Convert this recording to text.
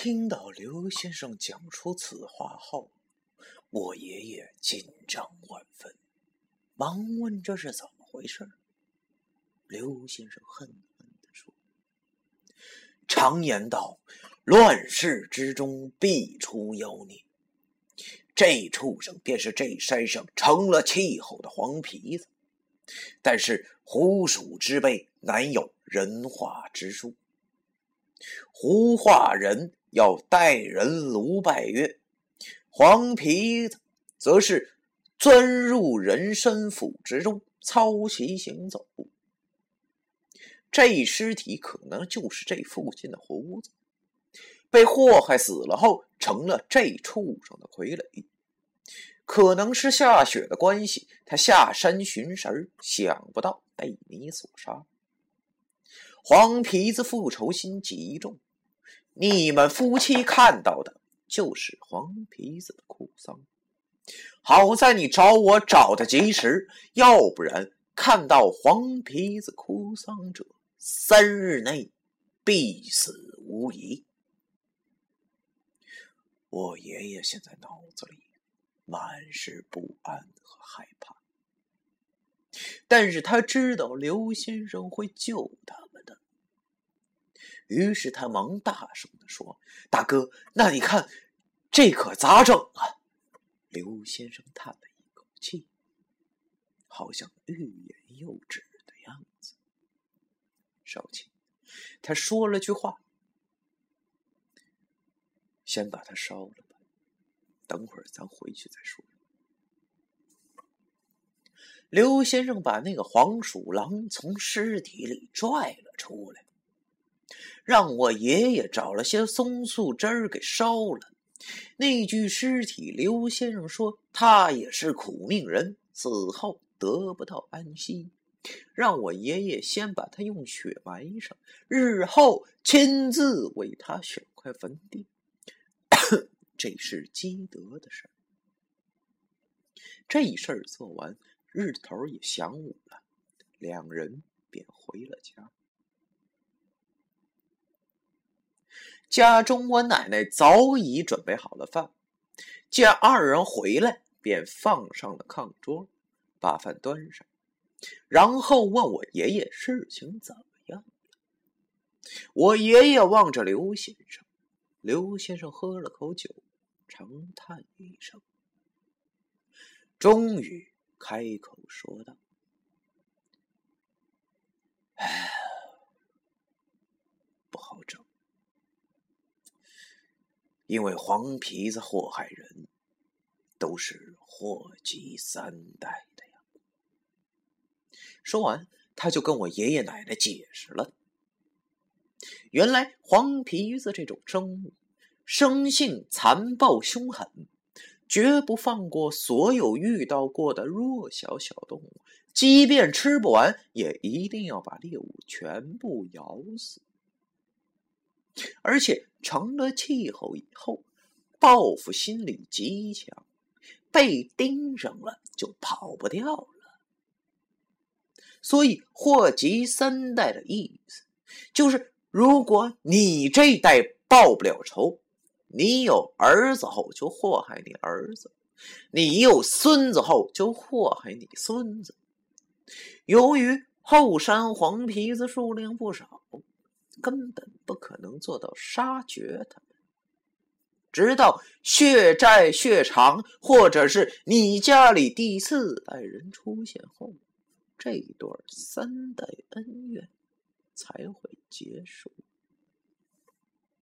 听到刘先生讲出此话后，我爷爷紧张万分，忙问这是怎么回事。刘先生恨恨地说：“常言道，乱世之中必出妖孽。这畜生便是这山上成了气候的黄皮子。但是狐鼠之辈难有人化之术，狐化人。”要带人卢拜月，黄皮子则是钻入人身府之中，操其行走。这尸体可能就是这附近的胡子，被祸害死了后成了这畜生的傀儡。可能是下雪的关系，他下山寻食，想不到被你所杀。黄皮子复仇心极重。你们夫妻看到的就是黄皮子的哭丧，好在你找我找的及时，要不然看到黄皮子哭丧者，三日内必死无疑。我爷爷现在脑子里满是不安和害怕，但是他知道刘先生会救他。于是他忙大声的说：“大哥，那你看，这可咋整啊？”刘先生叹了一口气，好像欲言又止的样子。少卿，他说了句话：“先把它烧了吧，等会儿咱回去再说。”刘先生把那个黄鼠狼从尸体里拽了出来。让我爷爷找了些松树枝儿给烧了。那具尸体，刘先生说他也是苦命人，死后得不到安息，让我爷爷先把他用雪埋上，日后亲自为他选块坟地。这是积德的事儿。这事儿做完，日头也晌午了，两人便回了家。家中，我奶奶早已准备好了饭。见二人回来，便放上了炕桌，把饭端上，然后问我爷爷事情怎么样我爷爷望着刘先生，刘先生喝了口酒，长叹一声，终于开口说道：“哎，不好整。”因为黄皮子祸害人，都是祸及三代的呀。说完，他就跟我爷爷奶奶解释了：原来黄皮子这种生物，生性残暴凶狠，绝不放过所有遇到过的弱小小动物，即便吃不完，也一定要把猎物全部咬死。而且成了气候以后，报复心理极强，被盯上了就跑不掉了。所以祸及三代的意思，就是如果你这代报不了仇，你有儿子后就祸害你儿子，你有孙子后就祸害你孙子。由于后山黄皮子数量不少。根本不可能做到杀绝他们，直到血债血偿，或者是你家里第四代人出现后，这一段三代恩怨才会结束。